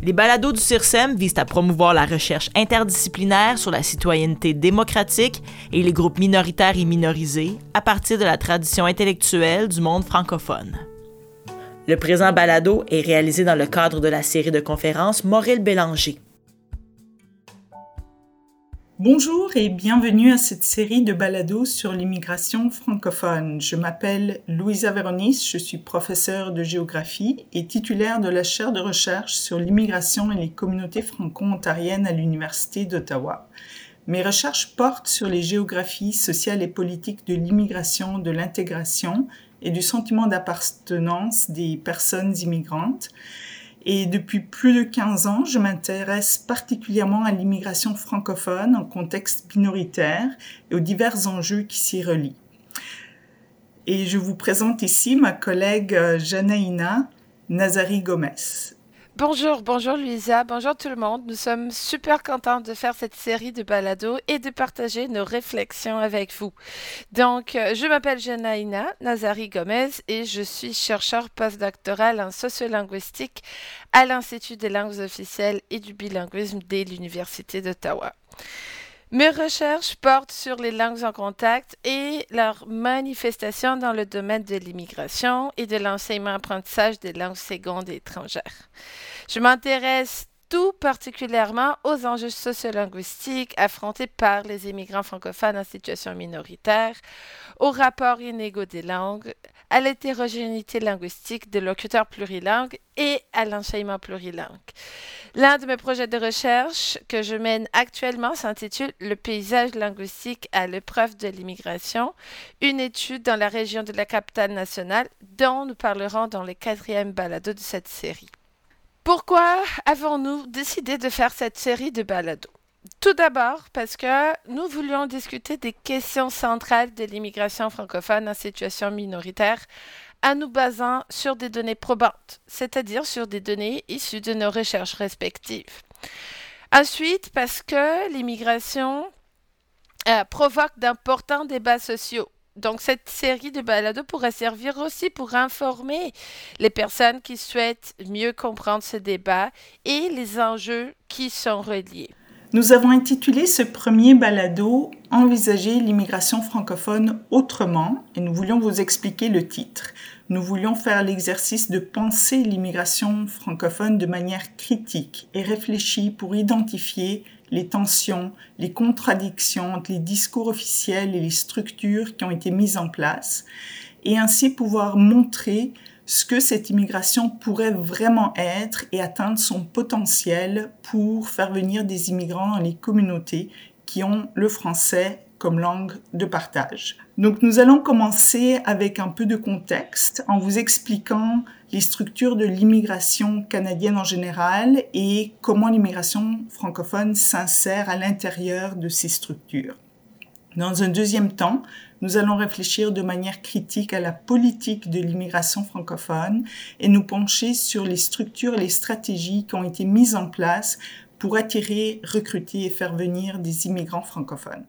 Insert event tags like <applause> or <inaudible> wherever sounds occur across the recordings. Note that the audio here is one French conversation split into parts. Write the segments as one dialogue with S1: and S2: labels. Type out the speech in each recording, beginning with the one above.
S1: Les balados du CIRSEM visent à promouvoir la recherche interdisciplinaire sur la citoyenneté démocratique et les groupes minoritaires et minorisés à partir de la tradition intellectuelle du monde francophone. Le présent balado est réalisé dans le cadre de la série de conférences Maurel Bélanger.
S2: Bonjour et bienvenue à cette série de balados sur l'immigration francophone. Je m'appelle Louisa Véronis, je suis professeure de géographie et titulaire de la chaire de recherche sur l'immigration et les communautés franco-ontariennes à l'Université d'Ottawa. Mes recherches portent sur les géographies sociales et politiques de l'immigration, de l'intégration et du sentiment d'appartenance des personnes immigrantes. Et depuis plus de 15 ans, je m'intéresse particulièrement à l'immigration francophone en contexte minoritaire et aux divers enjeux qui s'y relient. Et je vous présente ici ma collègue euh, Janaïna Nazari Gomez.
S3: Bonjour, bonjour Luisa, bonjour tout le monde. Nous sommes super contents de faire cette série de balados et de partager nos réflexions avec vous. Donc, euh, je m'appelle Janaïna Nazari Gomez et je suis chercheur postdoctoral en sociolinguistique à l'Institut des langues officielles et du bilinguisme de l'Université d'Ottawa. Mes recherches portent sur les langues en contact et leur manifestation dans le domaine de l'immigration et de l'enseignement-apprentissage des langues secondes étrangères. Je m'intéresse tout particulièrement aux enjeux sociolinguistiques affrontés par les immigrants francophones en situation minoritaire, aux rapports inégaux des langues, à l'hétérogénéité linguistique des locuteurs plurilingues et à l'enseignement plurilingue. L'un de mes projets de recherche que je mène actuellement s'intitule Le paysage linguistique à l'épreuve de l'immigration, une étude dans la région de la capitale nationale dont nous parlerons dans le quatrième balado de cette série. Pourquoi avons-nous décidé de faire cette série de balados? Tout d'abord parce que nous voulions discuter des questions centrales de l'immigration francophone en situation minoritaire en nous basant sur des données probantes, c'est-à-dire sur des données issues de nos recherches respectives. Ensuite, parce que l'immigration euh, provoque d'importants débats sociaux donc, cette série de balados pourrait servir aussi pour informer les personnes qui souhaitent mieux comprendre ce débat et les enjeux qui sont reliés.
S2: Nous avons intitulé ce premier balado Envisager l'immigration francophone autrement et nous voulions vous expliquer le titre. Nous voulions faire l'exercice de penser l'immigration francophone de manière critique et réfléchie pour identifier les tensions, les contradictions entre les discours officiels et les structures qui ont été mises en place, et ainsi pouvoir montrer ce que cette immigration pourrait vraiment être et atteindre son potentiel pour faire venir des immigrants dans les communautés qui ont le français comme langue de partage. Donc nous allons commencer avec un peu de contexte en vous expliquant les structures de l'immigration canadienne en général et comment l'immigration francophone s'insère à l'intérieur de ces structures. Dans un deuxième temps, nous allons réfléchir de manière critique à la politique de l'immigration francophone et nous pencher sur les structures et les stratégies qui ont été mises en place pour attirer, recruter et faire venir des immigrants francophones.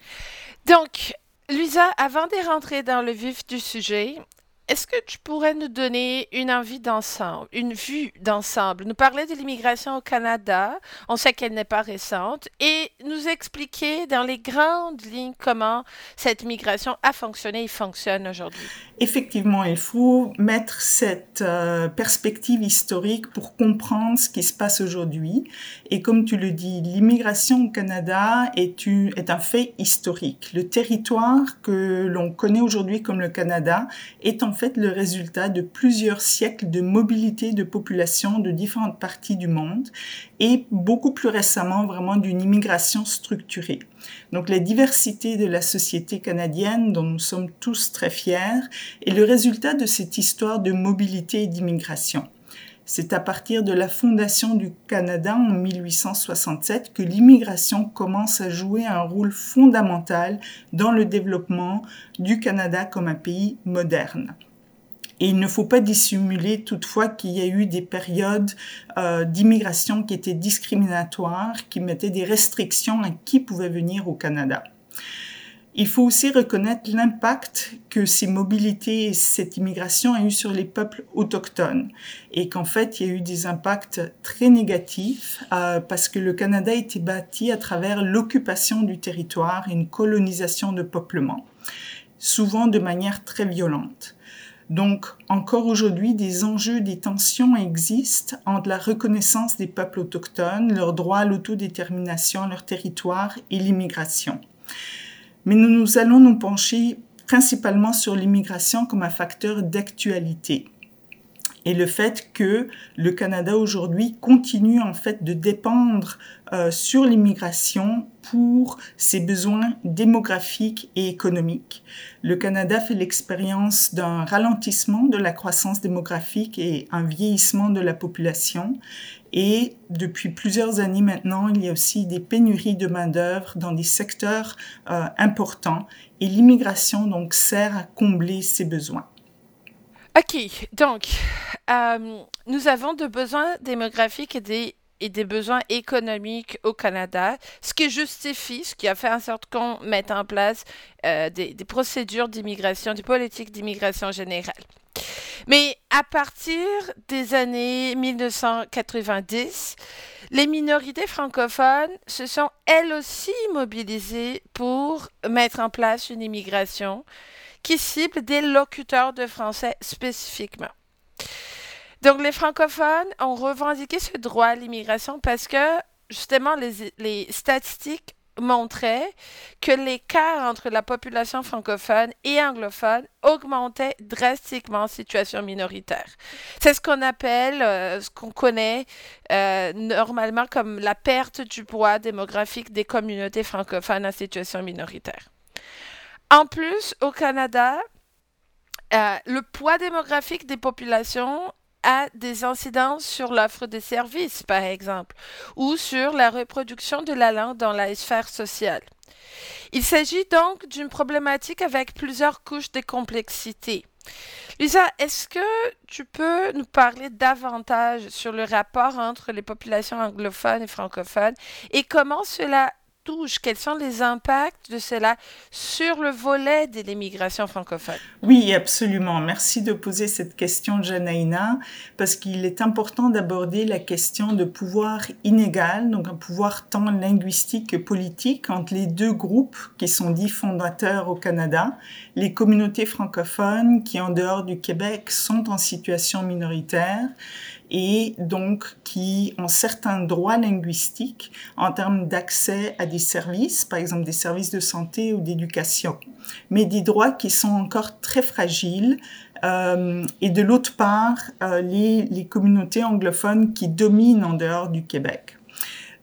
S3: Donc, Luisa, avant de rentrer dans le vif du sujet, est-ce que tu pourrais nous donner une envie d'ensemble, une vue d'ensemble, nous parler de l'immigration au Canada, on sait qu'elle n'est pas récente, et nous expliquer dans les grandes lignes comment cette migration a fonctionné et fonctionne aujourd'hui?
S2: Effectivement, il faut mettre cette euh, perspective historique pour comprendre ce qui se passe aujourd'hui. Et comme tu le dis, l'immigration au Canada est, est un fait historique. Le territoire que l'on connaît aujourd'hui comme le Canada est en fait le résultat de plusieurs siècles de mobilité de population de différentes parties du monde et beaucoup plus récemment vraiment d'une immigration structurée. Donc la diversité de la société canadienne dont nous sommes tous très fiers est le résultat de cette histoire de mobilité et d'immigration. C'est à partir de la fondation du Canada en 1867 que l'immigration commence à jouer un rôle fondamental dans le développement du Canada comme un pays moderne. Et il ne faut pas dissimuler toutefois qu'il y a eu des périodes euh, d'immigration qui étaient discriminatoires, qui mettaient des restrictions à qui pouvait venir au Canada. Il faut aussi reconnaître l'impact que ces mobilités et cette immigration a eu sur les peuples autochtones et qu'en fait il y a eu des impacts très négatifs euh, parce que le Canada a été bâti à travers l'occupation du territoire et une colonisation de peuplement, souvent de manière très violente. Donc, encore aujourd'hui, des enjeux, des tensions existent entre la reconnaissance des peuples autochtones, leur droit à l'autodétermination, leur territoire et l'immigration. Mais nous, nous allons nous pencher principalement sur l'immigration comme un facteur d'actualité et le fait que le Canada aujourd'hui continue en fait de dépendre euh, sur l'immigration pour ses besoins démographiques et économiques. Le Canada fait l'expérience d'un ralentissement de la croissance démographique et un vieillissement de la population. Et depuis plusieurs années maintenant, il y a aussi des pénuries de main-d'œuvre dans des secteurs euh, importants et l'immigration donc sert à combler ces besoins.
S3: OK, donc, euh, nous avons des besoins démographiques et des, besoins économiques au Canada, ce qui justifie, ce qui a fait en sorte qu'on mette en place euh, des, des procédures d'immigration, des politiques d'immigration générale. Mais à partir des années 1990, les minorités francophones se sont elles aussi mobilisées pour mettre en place une immigration qui cible des locuteurs de français spécifiquement. Donc, les francophones ont revendiqué ce droit à l'immigration parce que, justement, les, statistiques montraient que l'écart entre la population francophone et anglophone augmentait drastiquement en situation minoritaire. C'est ce qu'on appelle, euh, ce qu'on connaît euh, normalement comme la perte du poids démographique des communautés francophones en situation minoritaire. En plus, au Canada, euh, le poids démographique des populations a des incidences sur l'offre de services, par exemple, ou sur la reproduction de la langue dans la sphère sociale. Il s'agit donc d'une problématique avec plusieurs couches de complexité. Lisa, est-ce que tu peux nous parler davantage sur le rapport entre les populations anglophones et francophones et comment cela quels sont les impacts de cela sur le volet de l'immigration francophone?
S2: Oui, absolument. Merci de poser cette question, Janaïna, parce qu'il est important d'aborder la question de pouvoir inégal, donc un pouvoir tant linguistique que politique entre les deux groupes qui sont dits fondateurs au Canada, les communautés francophones qui, en dehors du Québec, sont en situation minoritaire et donc qui ont certains droits linguistiques en termes d'accès à des services, par exemple des services de santé ou d'éducation, mais des droits qui sont encore très fragiles. Euh, et de l'autre part, euh, les, les communautés anglophones qui dominent en dehors du Québec.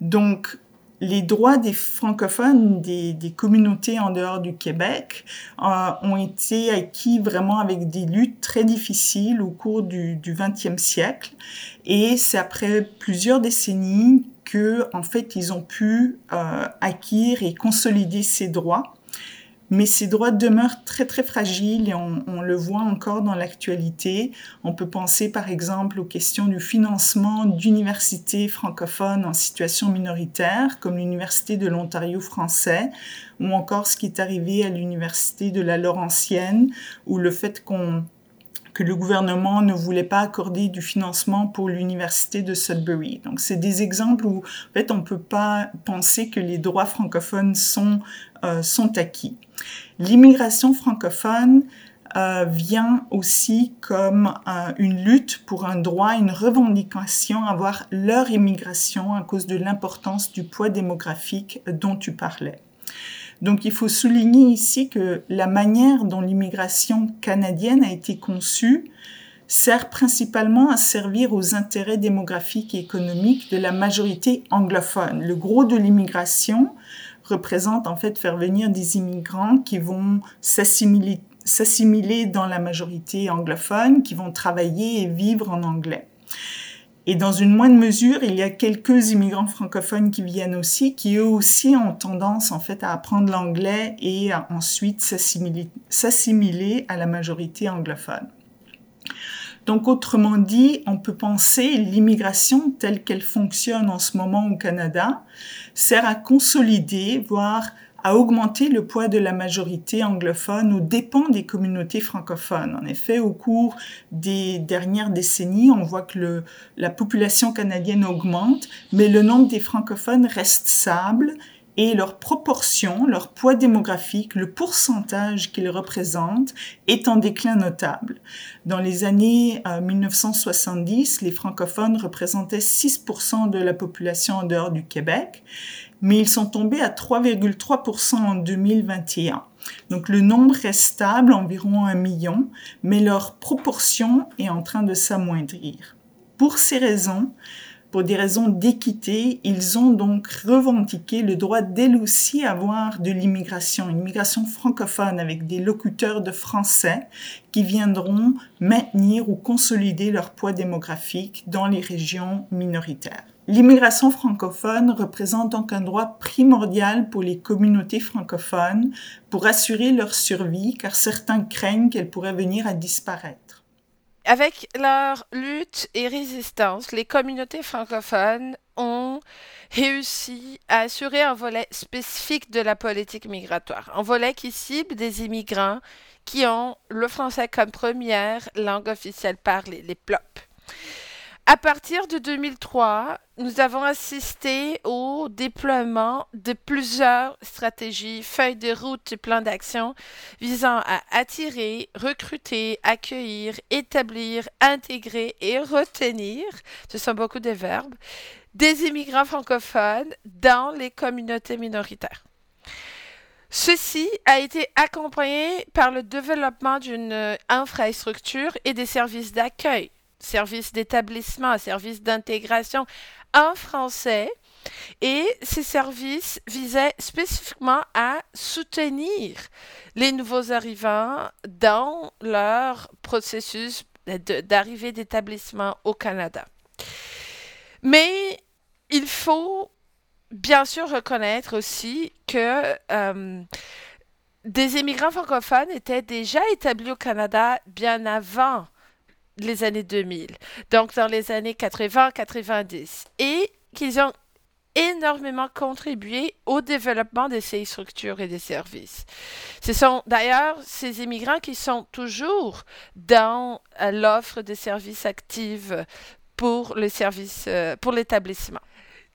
S2: Donc, les droits des francophones des, des, communautés en dehors du Québec euh, ont été acquis vraiment avec des luttes très difficiles au cours du, du 20e siècle. Et c'est après plusieurs décennies que, en fait, ils ont pu euh, acquérir et consolider ces droits mais ces droits demeurent très très fragiles et on, le voit encore dans l'actualité. On peut penser par exemple aux questions du financement d'universités francophones en situation minoritaire, comme l'Université de l'Ontario français, ou encore ce qui est arrivé à l'Université de la Laurentienne, ou le fait qu'on que le gouvernement ne voulait pas accorder du financement pour l'université de Sudbury. Donc, c'est des exemples où, en fait, on peut pas penser que les droits francophones sont, euh, sont acquis. L'immigration francophone euh, vient aussi comme euh, une lutte pour un droit, une revendication à avoir leur immigration à cause de l'importance du poids démographique dont tu parlais. Donc il faut souligner ici que la manière dont l'immigration canadienne a été conçue sert principalement à servir aux intérêts démographiques et économiques de la majorité anglophone. Le gros de l'immigration représente en fait faire venir des immigrants qui vont s'assimiler dans la majorité anglophone, qui vont travailler et vivre en anglais. Et dans une moindre mesure, il y a quelques immigrants francophones qui viennent aussi, qui eux aussi ont tendance en fait à apprendre l'anglais et ensuite s'assimiler à la majorité anglophone. Donc autrement dit, on peut penser l'immigration telle qu'elle fonctionne en ce moment au Canada sert à consolider, voire a augmenté le poids de la majorité anglophone aux dépens des communautés francophones. En effet, au cours des dernières décennies, on voit que la population canadienne augmente, mais le nombre des francophones reste stable et leur proportion, leur poids démographique, le pourcentage qu'ils représentent est en déclin notable. Dans les années 1970, euh, les francophones représentaient 6% de la population en dehors du Québec, mais ils sont tombés à 3,3% en 2021. Donc le nombre reste stable, environ un million, mais leur proportion est en train de s'amoindrir. Pour ces raisons, pour des raisons d'équité, ils ont donc revendiqué le droit d'elles aussi avoir de l'immigration, une immigration francophone avec des locuteurs de français qui viendront maintenir ou consolider leur poids démographique dans les régions minoritaires. L'immigration francophone représente donc un droit primordial pour les communautés francophones pour assurer leur survie car certains craignent qu'elle pourrait venir à disparaître.
S3: Avec leur lutte et résistance, les communautés francophones ont réussi à assurer un volet spécifique de la politique migratoire, un volet qui cible des immigrants qui ont le français comme première langue officielle parlée, les PLOP. À partir de 2003, nous avons assisté au déploiement de plusieurs stratégies, feuilles de route et plans d'action visant à attirer, recruter, accueillir, établir, intégrer et retenir, ce sont beaucoup de verbes, des immigrants francophones dans les communautés minoritaires. Ceci a été accompagné par le développement d'une infrastructure et des services d'accueil service d'établissement, service d'intégration en français. Et ces services visaient spécifiquement à soutenir les nouveaux arrivants dans leur processus d'arrivée d'établissement au Canada. Mais il faut bien sûr reconnaître aussi que euh, des immigrants francophones étaient déjà établis au Canada bien avant les années 2000, donc dans les années 80-90, et qu'ils ont énormément contribué au développement de ces structures et des services. Ce sont d'ailleurs ces immigrants qui sont toujours dans euh, l'offre de services actifs pour euh, pour l'établissement.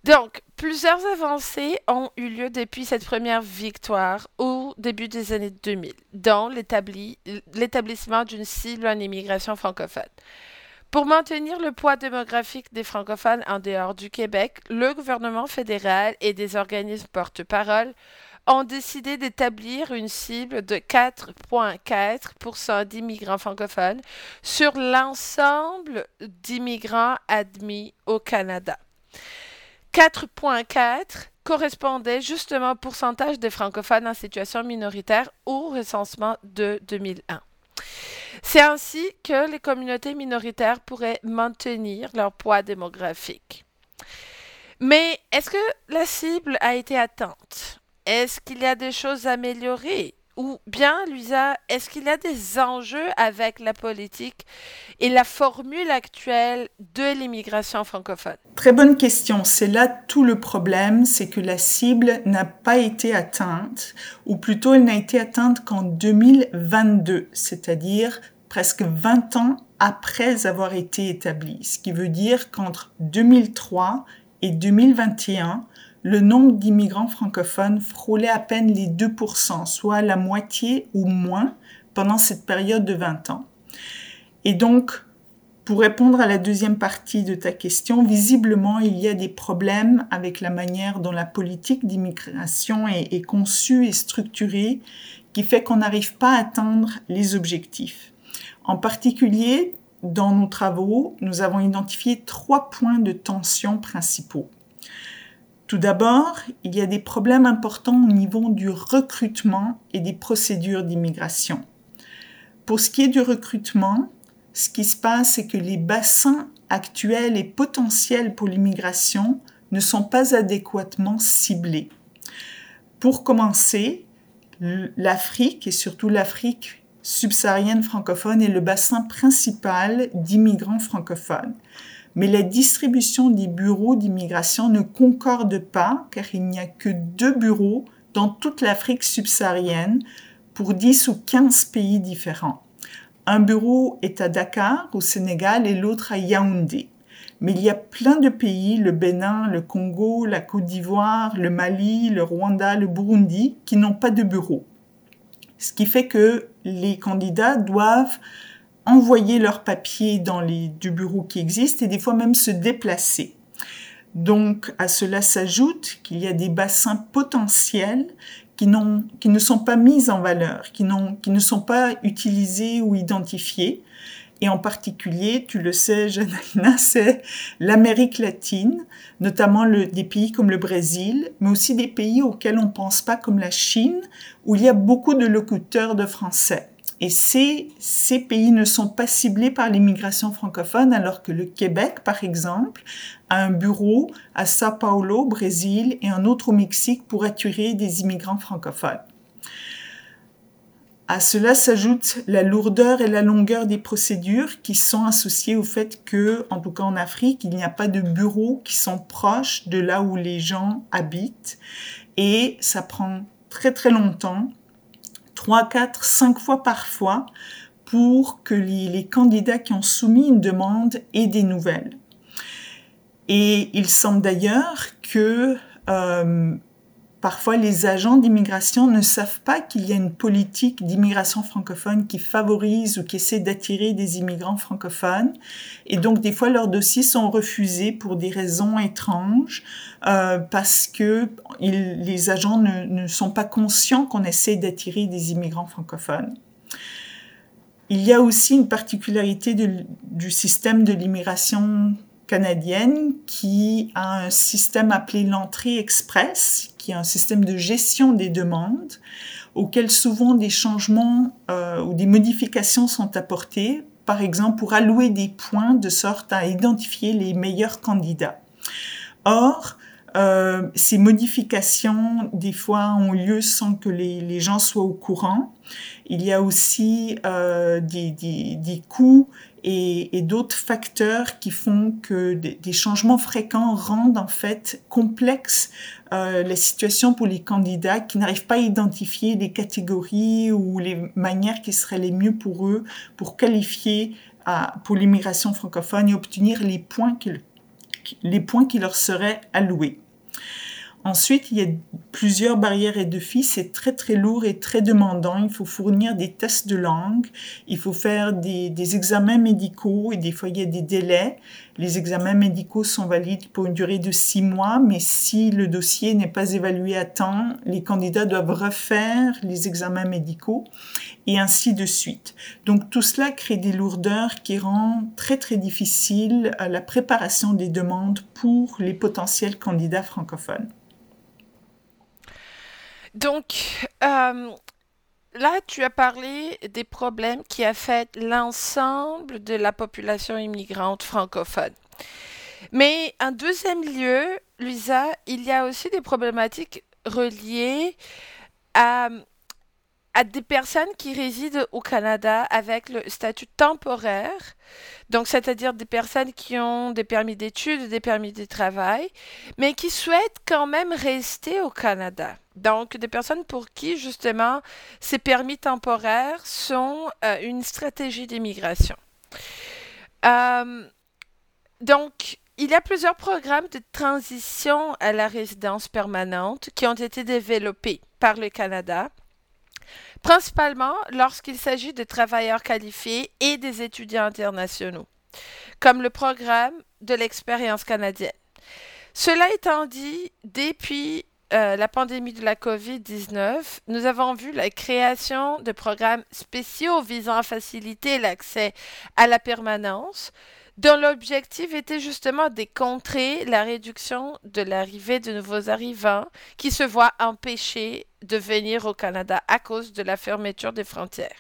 S3: Donc, plusieurs avancées ont eu lieu depuis cette première victoire au début des années 2000, dont l'établissement d'une cible en immigration francophone. Pour maintenir le poids démographique des francophones en dehors du Québec, le gouvernement fédéral et des organismes porte-parole ont décidé d'établir une cible de 4,4% d'immigrants francophones sur l'ensemble d'immigrants admis au Canada. 4,4 correspondait justement au pourcentage des francophones en situation minoritaire au recensement de 2001. C'est ainsi que les communautés minoritaires pourraient maintenir leur poids démographique. Mais est-ce que la cible a été atteinte? Est-ce qu'il y a des choses à améliorer? Ou bien, Luisa, est-ce qu'il y a des enjeux avec la politique et la formule actuelle de l'immigration francophone?
S2: Très bonne question. C'est là tout le problème, c'est que la cible n'a pas été atteinte, ou plutôt elle n'a été atteinte qu'en 2022, c'est-à-dire presque 20 ans après avoir été établie. Ce qui veut dire qu'entre 2003 et 2021, le nombre d'immigrants francophones frôlait à peine les 2%, soit la moitié ou moins pendant cette période de 20 ans. Et donc, pour répondre à la deuxième partie de ta question, visiblement, il y a des problèmes avec la manière dont la politique d'immigration est, est, conçue et structurée qui fait qu'on n'arrive pas à atteindre les objectifs. En particulier, dans nos travaux, nous avons identifié trois points de tension principaux. Tout d'abord, il y a des problèmes importants au niveau du recrutement et des procédures d'immigration. Pour ce qui est du recrutement, ce qui se passe, c'est que les bassins actuels et potentiels pour l'immigration ne sont pas adéquatement ciblés. Pour commencer, l'Afrique et surtout l'Afrique subsaharienne francophone est le bassin principal d'immigrants francophones mais la distribution des bureaux d'immigration ne concorde pas car il n'y a que deux bureaux dans toute l'Afrique subsaharienne pour 10 ou 15 pays différents. Un bureau est à Dakar, au Sénégal, et l'autre à Yaoundé. Mais il y a plein de pays, le Bénin, le Congo, la Côte d'Ivoire, le Mali, le Rwanda, le Burundi, qui n'ont pas de bureau. Ce qui fait que les candidats doivent envoyer leurs papiers dans les du bureau qui existe et des fois même se déplacer. Donc à cela s'ajoute qu'il y a des bassins potentiels qui, qui ne sont pas mis en valeur, qui, qui ne sont pas utilisés ou identifiés. Et en particulier, tu le sais, Janaïna, <laughs> c'est l'Amérique latine, notamment le, des pays comme le Brésil, mais aussi des pays auxquels on ne pense pas, comme la Chine, où il y a beaucoup de locuteurs de français. Et ces, ces pays ne sont pas ciblés par l'immigration francophone, alors que le Québec, par exemple, a un bureau à Sao Paulo, Brésil, et un autre au Mexique pour attirer des immigrants francophones. À cela s'ajoute la lourdeur et la longueur des procédures qui sont associées au fait que, en tout cas en Afrique, il n'y a pas de bureaux qui sont proches de là où les gens habitent et ça prend très très longtemps 3, 4, 5 fois parfois pour que les, candidats qui ont soumis une demande aient des nouvelles. Et il semble d'ailleurs que euh, Parfois, les agents d'immigration ne savent pas qu'il y a une politique d'immigration francophone qui favorise ou qui essaie d'attirer des immigrants francophones. Et donc, des fois, leurs dossiers sont refusés pour des raisons étranges, euh, parce que les agents ne, sont pas conscients qu'on essaie d'attirer des immigrants francophones. Il y a aussi une particularité du système de l'immigration canadienne qui a un système appelé l'entrée express, qui est un système de gestion des demandes, auquel souvent des changements euh, ou des modifications sont apportées, par exemple pour allouer des points de sorte à identifier les meilleurs candidats. Or, euh, ces modifications, des fois, ont lieu sans que les, gens soient au courant. Il y a aussi euh, des, coûts et, d'autres facteurs qui font que des, changements fréquents rendent en fait complexe euh, la situation pour les candidats qui n'arrivent pas à identifier les catégories ou les manières qui seraient les mieux pour eux pour qualifier pour l'immigration francophone et obtenir les points qu'ils les points qui leur seraient alloués. Ensuite, il y a plusieurs barrières et défis. C'est très, très lourd et très demandant. Il faut fournir des tests de langue. Il faut faire des, des, examens médicaux et des fois, il y a des délais. Les examens médicaux sont valides pour une durée de six mois, mais si le dossier n'est pas évalué à temps, les candidats doivent refaire les examens médicaux et ainsi de suite. Donc, tout cela crée des lourdeurs qui rendent très, très difficile euh, la préparation des demandes pour les potentiels candidats francophones.
S3: Donc, euh, là, tu as parlé des problèmes qui affectent l'ensemble de la population immigrante francophone. Mais en deuxième lieu, Luisa, il y a aussi des problématiques reliées à à des personnes qui résident au Canada avec le statut temporaire, donc c'est-à-dire des personnes qui ont des permis d'études, des permis de travail, mais qui souhaitent quand même rester au Canada. Donc des personnes pour qui justement ces permis temporaires sont euh, une stratégie d'immigration. Euh, donc il y a plusieurs programmes de transition à la résidence permanente qui ont été développés par le Canada principalement lorsqu'il s'agit de travailleurs qualifiés et des étudiants internationaux, comme le programme de l'expérience canadienne. Cela étant dit, depuis euh, la pandémie de la COVID-19, nous avons vu la création de programmes spéciaux visant à faciliter l'accès à la permanence, dont l'objectif était justement de contrer la réduction de l'arrivée de nouveaux arrivants qui se voient empêchés de venir au Canada à cause de la fermeture des frontières.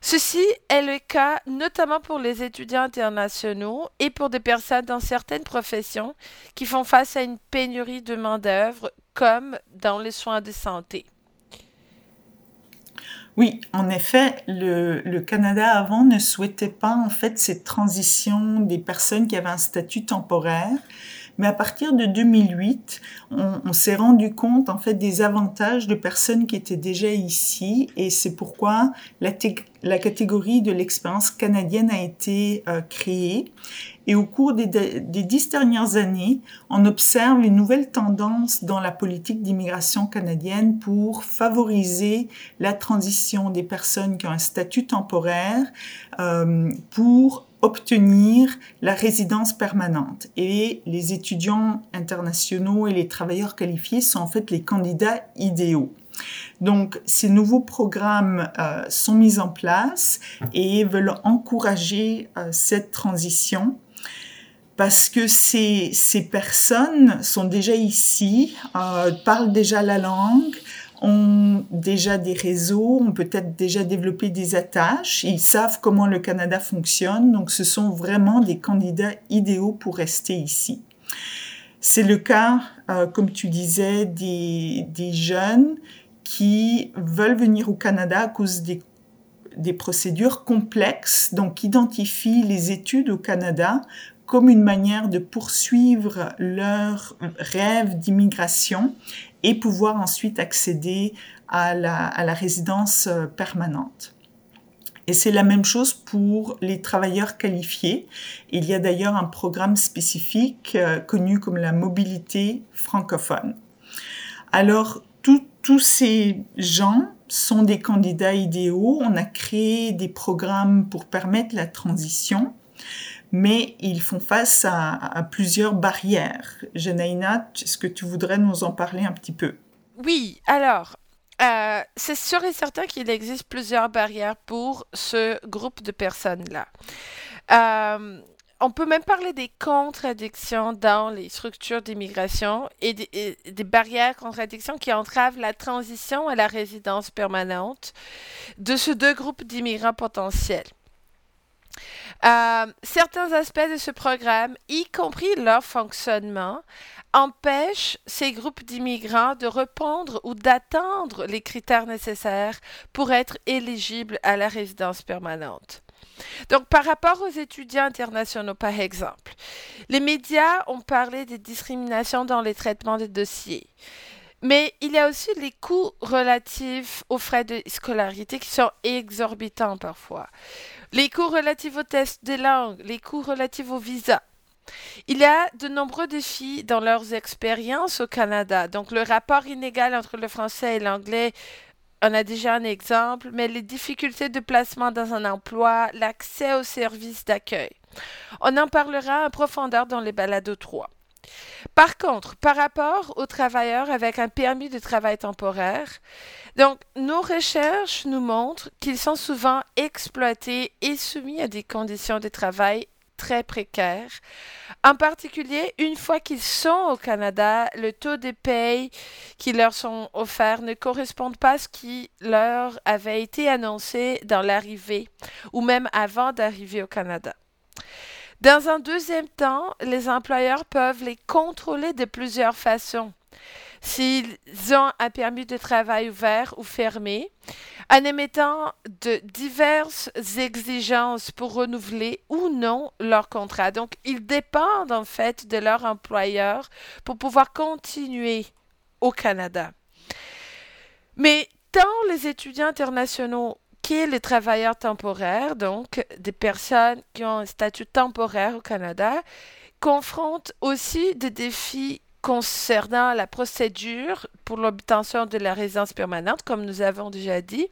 S3: Ceci est le cas notamment pour les étudiants internationaux et pour des personnes dans certaines professions qui font face à une pénurie de main-d'œuvre, comme dans les soins de santé.
S2: Oui, en effet, le, Canada avant ne souhaitait pas en fait cette transition des personnes qui avaient un statut temporaire, Mais à partir de 2008, on, s'est rendu compte en fait des avantages de personnes qui étaient déjà ici et c'est pourquoi la, catégorie de l'expérience canadienne a été euh, créée. Et au cours des, des, dix dernières années, on observe une nouvelle tendance dans la politique d'immigration canadienne pour favoriser la transition des personnes qui ont un statut temporaire euh, pour obtenir la résidence permanente. Et les étudiants internationaux et les travailleurs qualifiés sont en fait les candidats idéaux. Donc, ces nouveaux programmes euh, sont mis en place et veulent encourager euh, cette transition parce que ces, ces personnes sont déjà ici, euh, parlent déjà la langue, ont déjà des réseaux, ont peut-être déjà développé des attaches, ils savent comment le Canada fonctionne, donc ce sont vraiment des candidats idéaux pour rester ici. C'est le cas, euh, comme tu disais, des, des, jeunes qui veulent venir au Canada à cause des, des procédures complexes, donc identifient les études au Canada comme une manière de poursuivre leur rêve d'immigration et pouvoir ensuite accéder à la, résidence euh, permanente. Et c'est la même chose pour les travailleurs qualifiés. Il y a d'ailleurs un programme spécifique euh, connu comme la mobilité francophone. Alors, tous ces gens sont des candidats idéaux. On a créé des programmes pour permettre la transition mais ils font face à, plusieurs barrières. Janaïna, est-ce que tu voudrais nous en parler un petit peu?
S3: Oui, alors, euh, c'est sûr et certain qu'il existe plusieurs barrières pour ce groupe de personnes-là. Euh, on peut même parler des contradictions dans les structures d'immigration et des, des, barrières, contradictions qui entravent la transition à la résidence permanente de ces deux groupes d'immigrants potentiels. Euh, certains aspects de ce programme, y compris leur fonctionnement, empêchent ces groupes d'immigrants de répondre ou d'attendre les critères nécessaires pour être éligibles à la résidence permanente. Donc, par rapport aux étudiants internationaux, par exemple, les médias ont parlé des discriminations dans les traitements des dossiers. Mais il y a aussi les coûts relatifs aux frais de scolarité qui sont exorbitants parfois les cours relatifs aux tests de langue, les cours relatifs au visa. Il y a de nombreux défis dans leurs expériences au Canada. Donc le rapport inégal entre le français et l'anglais, on a déjà un exemple, mais les difficultés de placement dans un emploi, l'accès aux services d'accueil. On en parlera en profondeur dans les balados 3. Par contre, par rapport aux travailleurs avec un permis de travail temporaire, donc nos recherches nous montrent qu'ils sont souvent exploités et soumis à des conditions de travail très précaires. En particulier, une fois qu'ils sont au Canada, le taux de paye qui leur sont offerts ne correspond pas à ce qui leur avait été annoncé dans l'arrivée ou même avant d'arriver au Canada. Dans un deuxième temps, les employeurs peuvent les contrôler de plusieurs façons. S'ils ont un permis de travail ouvert ou fermé, en émettant de diverses exigences pour renouveler ou non leur contrat. Donc, ils dépendent en fait de leur employeur pour pouvoir continuer au Canada. Mais tant les étudiants internationaux les travailleurs temporaires, donc des personnes qui ont un statut temporaire au Canada, confrontent aussi des défis concernant la procédure pour l'obtention de la résidence permanente, comme nous avons déjà dit,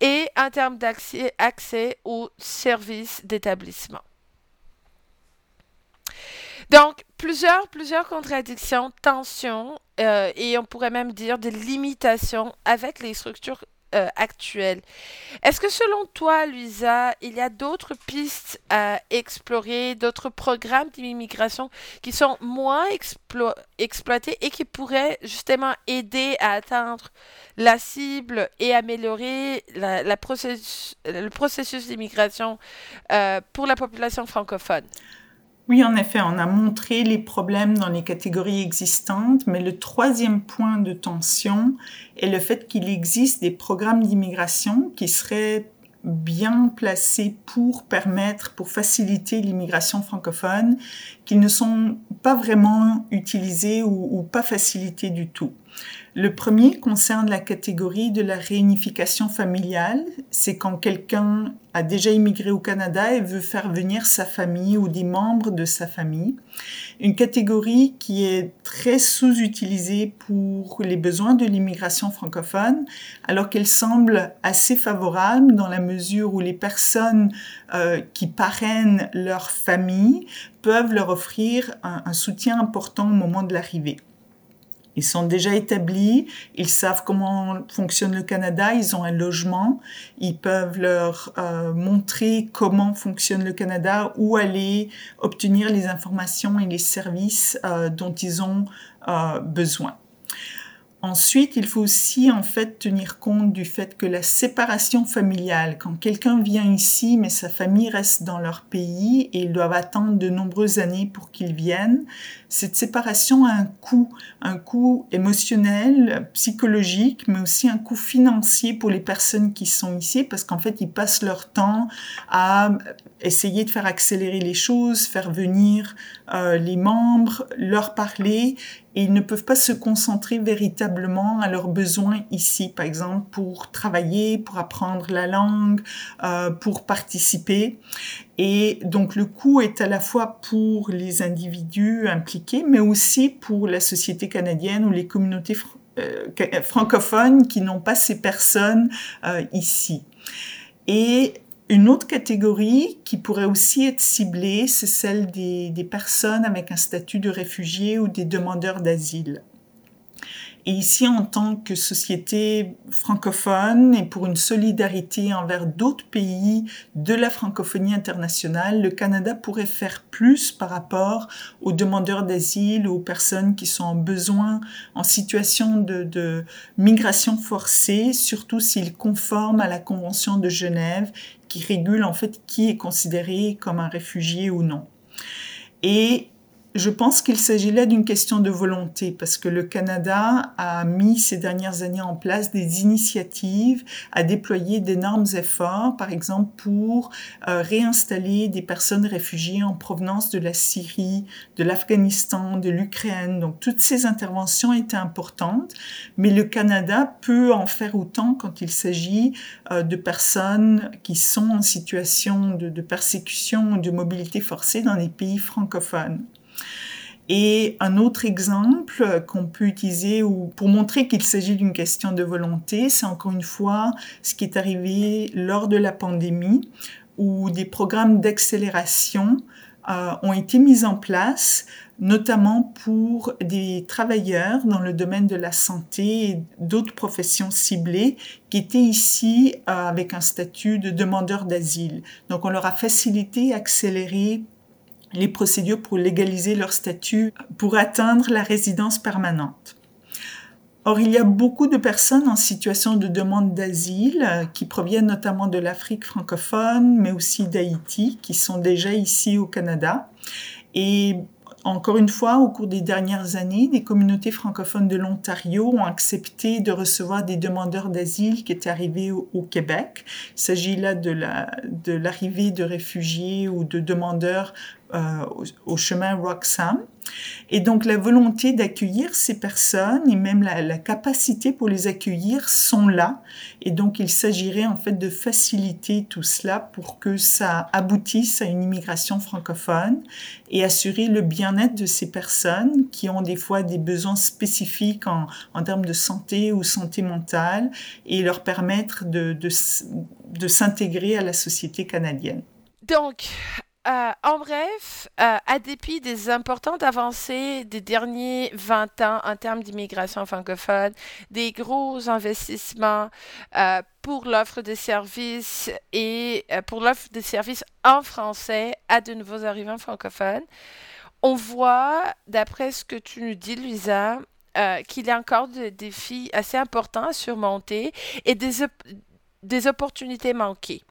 S3: et en termes d'accès accès aux services d'établissement. Donc, plusieurs, plusieurs contradictions, tensions, euh, et on pourrait même dire des limitations avec les structures euh, actuelle. Est-ce que selon toi, Luisa, il y a d'autres pistes à explorer, d'autres programmes d'immigration qui sont moins exploités et qui pourraient justement aider à atteindre la cible et améliorer le processus d'immigration euh, pour la population francophone?
S2: Oui, en effet, on a montré les problèmes dans les catégories existantes, mais le troisième point de tension est le fait qu'il existe des programmes d'immigration qui seraient bien placés pour permettre, pour faciliter l'immigration francophone, qui ne sont pas vraiment utilisés ou, pas facilités du tout. Le premier concerne la catégorie de la réunification familiale. C'est quand quelqu'un a déjà immigré au Canada et veut faire venir sa famille ou des membres de sa famille. Une catégorie qui est très sous-utilisée pour les besoins de l'immigration francophone, alors qu'elle semble assez favorable dans la mesure où les personnes euh, qui parrainent leur famille peuvent leur offrir un soutien important au moment de l'arrivée. Ils sont déjà établis, ils savent comment fonctionne le Canada, ils ont un logement, ils peuvent leur euh, montrer comment fonctionne le Canada, où aller obtenir les informations et les services euh, dont ils ont euh, besoin. Ensuite, il faut aussi en fait tenir compte du fait que la séparation familiale, quand quelqu'un vient ici mais sa famille reste dans leur pays et ils doivent attendre de nombreuses années pour qu'ils viennent, cette séparation a un coût, un coût émotionnel, psychologique, mais aussi un coût financier pour les personnes qui sont ici parce qu'en fait, ils passent leur temps à essayer de faire accélérer les choses, faire venir euh, les membres, leur parler et ils ne peuvent pas se concentrer véritablement à leurs besoins ici, par exemple pour travailler, pour apprendre la langue, euh, pour participer. Et donc le coût est à la fois pour les individus impliqués, mais aussi pour la société canadienne ou les communautés euh, francophones qui n'ont pas ces personnes euh, ici. Une autre catégorie qui pourrait aussi être ciblée, c'est celle des, personnes avec un statut de réfugié ou des demandeurs d'asile. Et ici, en tant que société francophone et pour une solidarité envers d'autres pays de la francophonie internationale, le Canada pourrait faire plus par rapport aux demandeurs d'asile ou aux personnes qui sont en besoin, en situation de, migration forcée, surtout s'ils conforment à la Convention de Genève qui régule en fait qui est considéré comme un réfugié ou non. Je pense qu'il s'agit là d'une question de volonté parce que le Canada a mis ces dernières années en place des initiatives, a déployé d'énormes efforts, par exemple pour euh, réinstaller des personnes réfugiées en provenance de la Syrie, de l'Afghanistan, de l'Ukraine. Donc toutes ces interventions étaient importantes, mais le Canada peut en faire autant quand il s'agit euh, de personnes qui sont en situation de, de persécution ou de mobilité forcée dans les pays francophones. Et un autre exemple qu'on peut utiliser ou pour montrer qu'il s'agit d'une question de volonté, c'est encore une fois ce qui est arrivé lors de la pandémie où des programmes d'accélération euh, ont été mis en place, notamment pour des travailleurs dans le domaine de la santé et d'autres professions ciblées qui étaient ici euh, avec un statut de demandeur d'asile. Donc on leur a facilité, accéléré les procédures pour légaliser leur statut pour atteindre la résidence permanente. Or, il y a beaucoup de personnes en situation de demande d'asile euh, qui proviennent notamment de l'Afrique francophone, mais aussi d'Haïti, qui sont déjà ici au Canada. Et encore une fois, au cours des dernières années, des communautés francophones de l'Ontario ont accepté de recevoir des demandeurs d'asile qui étaient arrivés au, Québec. Il s'agit là de l'arrivée de, réfugiés ou de demandeurs euh, au, chemin Roxham. Et donc la volonté d'accueillir ces personnes et même la, capacité pour les accueillir sont là. Et donc il s'agirait en fait de faciliter tout cela pour que ça aboutisse à une immigration francophone et assurer le bien-être de ces personnes qui ont des fois des besoins spécifiques en, termes de santé ou santé mentale et leur permettre de, de, s'intégrer à la société canadienne.
S3: Euh, en bref, euh, à dépit des importantes avancées des derniers 20 ans en termes d'immigration francophone, des gros investissements euh, pour l'offre de services et pour l'offre de services en français à de nouveaux arrivants francophones, on voit, d'après ce que tu nous dis, Luisa, qu'il y a encore des défis assez importants à surmonter et des, des opportunités manquées.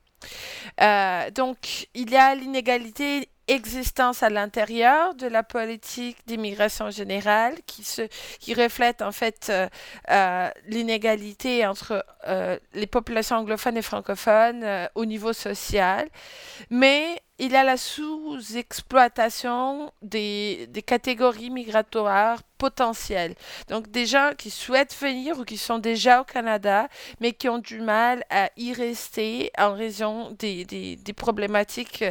S3: Euh, donc, il y a l'inégalité existence à l'intérieur de la politique d'immigration générale qui, reflète en fait euh, euh, l'inégalité entre les populations anglophones et francophones au niveau social. Mais il y a la sous-exploitation des, des, catégories migratoires potentielles. Donc des gens qui souhaitent venir ou qui sont déjà au Canada, mais qui ont du mal à y rester en raison des, des, des problématiques,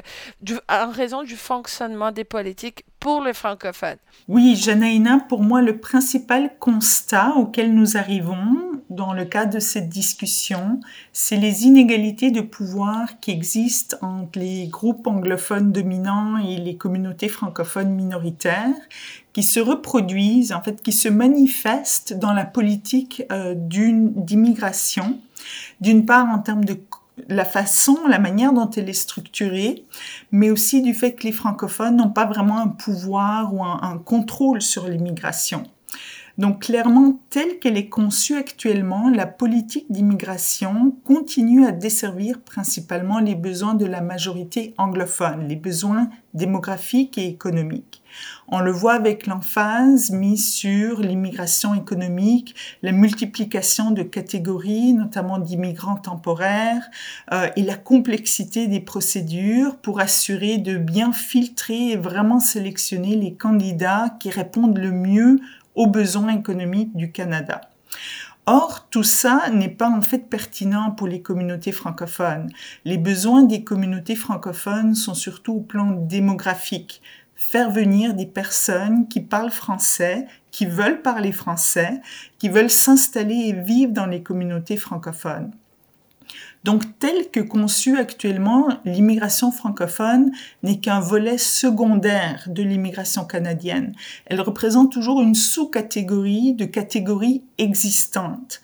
S3: en raison du fonctionnement des politiques pour les francophones.
S2: Oui, Janaïna, pour moi, le principal constat auquel nous arrivons dans le cadre de cette discussion, c'est les inégalités de pouvoir qui existent entre les groupes anglophones dominants et les communautés francophones minoritaires, qui se reproduisent, en fait, qui se manifestent dans la politique euh, d'immigration, d'une part en termes de la façon, la manière dont elle est structurée, mais aussi du fait que les francophones n'ont pas vraiment un pouvoir ou un, contrôle sur l'immigration. Donc clairement, telle qu'elle est conçue actuellement, la politique d'immigration continue à desservir principalement les besoins de la majorité anglophone, les besoins démographiques et économiques. On le voit avec l'emphase mise sur l'immigration économique, la multiplication de catégories, notamment d'immigrants temporaires, euh, et la complexité des procédures pour assurer de bien filtrer et vraiment sélectionner les candidats qui répondent le mieux aux besoins économiques du Canada. Or, tout ça n'est pas en fait pertinent pour les communautés francophones. Les besoins des communautés francophones sont surtout au plan démographique. Faire venir des personnes qui parlent français, qui veulent parler français, qui veulent s'installer et vivre dans les communautés francophones. Donc, tel que conçu actuellement, l'immigration francophone n'est qu'un volet secondaire de l'immigration canadienne. Elle représente toujours une sous-catégorie de catégories existantes.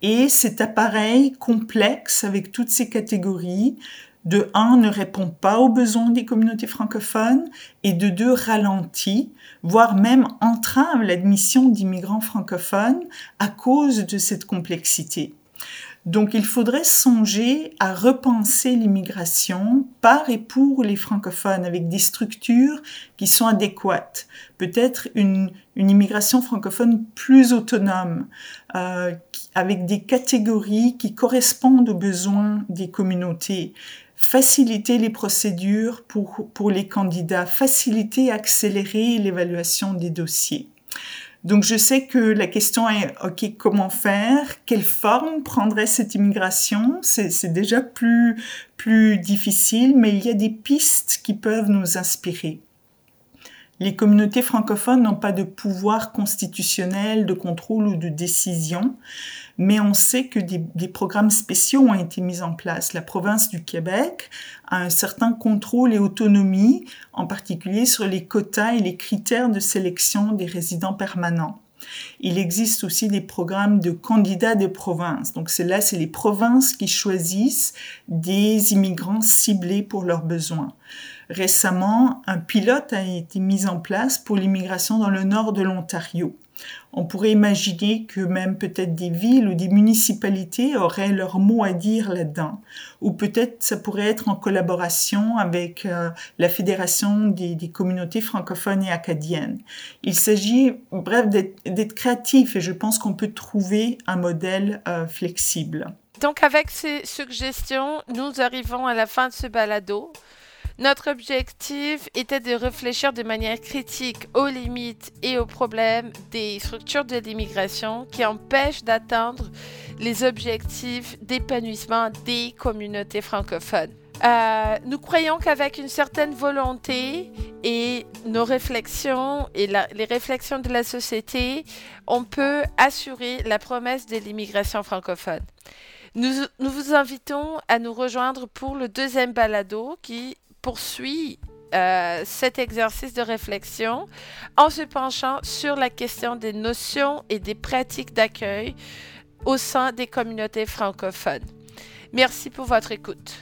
S2: Et cet appareil complexe avec toutes ces catégories, de un, ne répond pas aux besoins des communautés francophones et de deux, ralentit, voire même entrave l'admission d'immigrants francophones à cause de cette complexité. Donc il faudrait songer à repenser l'immigration par et pour les francophones avec des structures qui sont adéquates. Peut-être une, immigration francophone plus autonome, euh, avec des catégories qui correspondent aux besoins des communautés faciliter les procédures pour, pour les candidats, faciliter, accélérer l'évaluation des dossiers. Donc je sais que la question est, OK, comment faire? Quelle forme prendrait cette immigration? C'est déjà plus, plus difficile, mais il y a des pistes qui peuvent nous inspirer. Les communautés francophones n'ont pas de pouvoir constitutionnel de contrôle ou de décision, mais on sait que des, programmes spéciaux ont été mis en place. La province du Québec a un certain contrôle et autonomie, en particulier sur les quotas et les critères de sélection des résidents permanents. Il existe aussi des programmes de candidats de province. Donc c'est là, c'est les provinces qui choisissent des immigrants ciblés pour leurs besoins. Récemment, un pilote a été mis en place pour l'immigration dans le nord de l'Ontario. On pourrait imaginer que même peut-être des villes ou des municipalités auraient leur mot à dire là-dedans. Ou peut-être ça pourrait être en collaboration avec euh, la Fédération des, communautés francophones et acadiennes. Il s'agit, bref, d'être créatif et je pense qu'on peut trouver un modèle euh, flexible.
S3: Donc avec ces suggestions, nous arrivons à la fin de ce balado. Notre objectif était de réfléchir de manière critique aux limites et aux problèmes des structures de l'immigration qui empêchent d'atteindre les objectifs d'épanouissement des communautés francophones. Euh, nous croyons qu'avec une certaine volonté et nos réflexions et les réflexions de la société, on peut assurer la promesse de l'immigration francophone. Nous, nous, vous invitons à nous rejoindre pour le deuxième balado qui poursuit euh, cet exercice de réflexion en se penchant sur la question des notions et des pratiques d'accueil au sein des communautés francophones. Merci pour votre écoute.